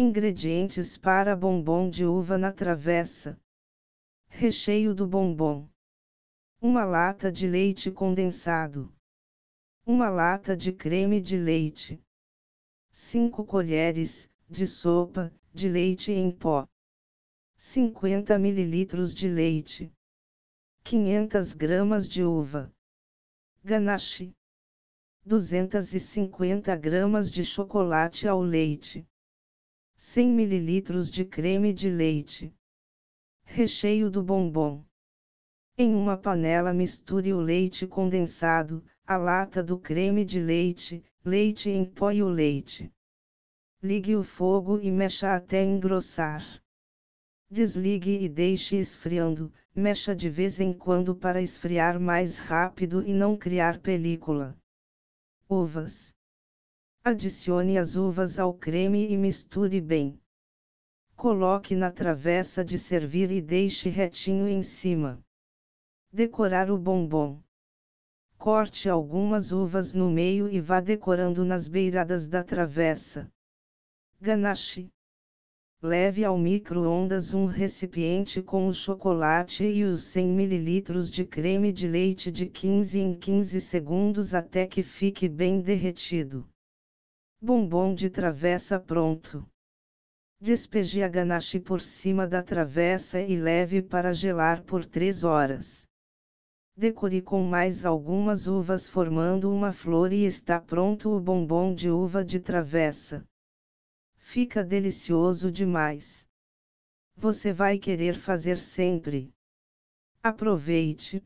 Ingredientes para bombom de uva na travessa. Recheio do bombom. Uma lata de leite condensado. Uma lata de creme de leite. 5 colheres, de sopa, de leite em pó. 50 ml de leite. 500 gramas de uva. Ganache. 250 gramas de chocolate ao leite. 100 ml de creme de leite. Recheio do bombom. Em uma panela misture o leite condensado, a lata do creme de leite, leite em pó e o leite. Ligue o fogo e mexa até engrossar. Desligue e deixe esfriando, mexa de vez em quando para esfriar mais rápido e não criar película. Uvas. Adicione as uvas ao creme e misture bem. Coloque na travessa de servir e deixe retinho em cima. Decorar o bombom. Corte algumas uvas no meio e vá decorando nas beiradas da travessa. Ganache. Leve ao micro-ondas um recipiente com o chocolate e os 100 ml de creme de leite de 15 em 15 segundos até que fique bem derretido. Bombom de travessa pronto. Despeje a ganache por cima da travessa e leve para gelar por 3 horas. Decore com mais algumas uvas formando uma flor e está pronto o bombom de uva de travessa. Fica delicioso demais. Você vai querer fazer sempre. Aproveite!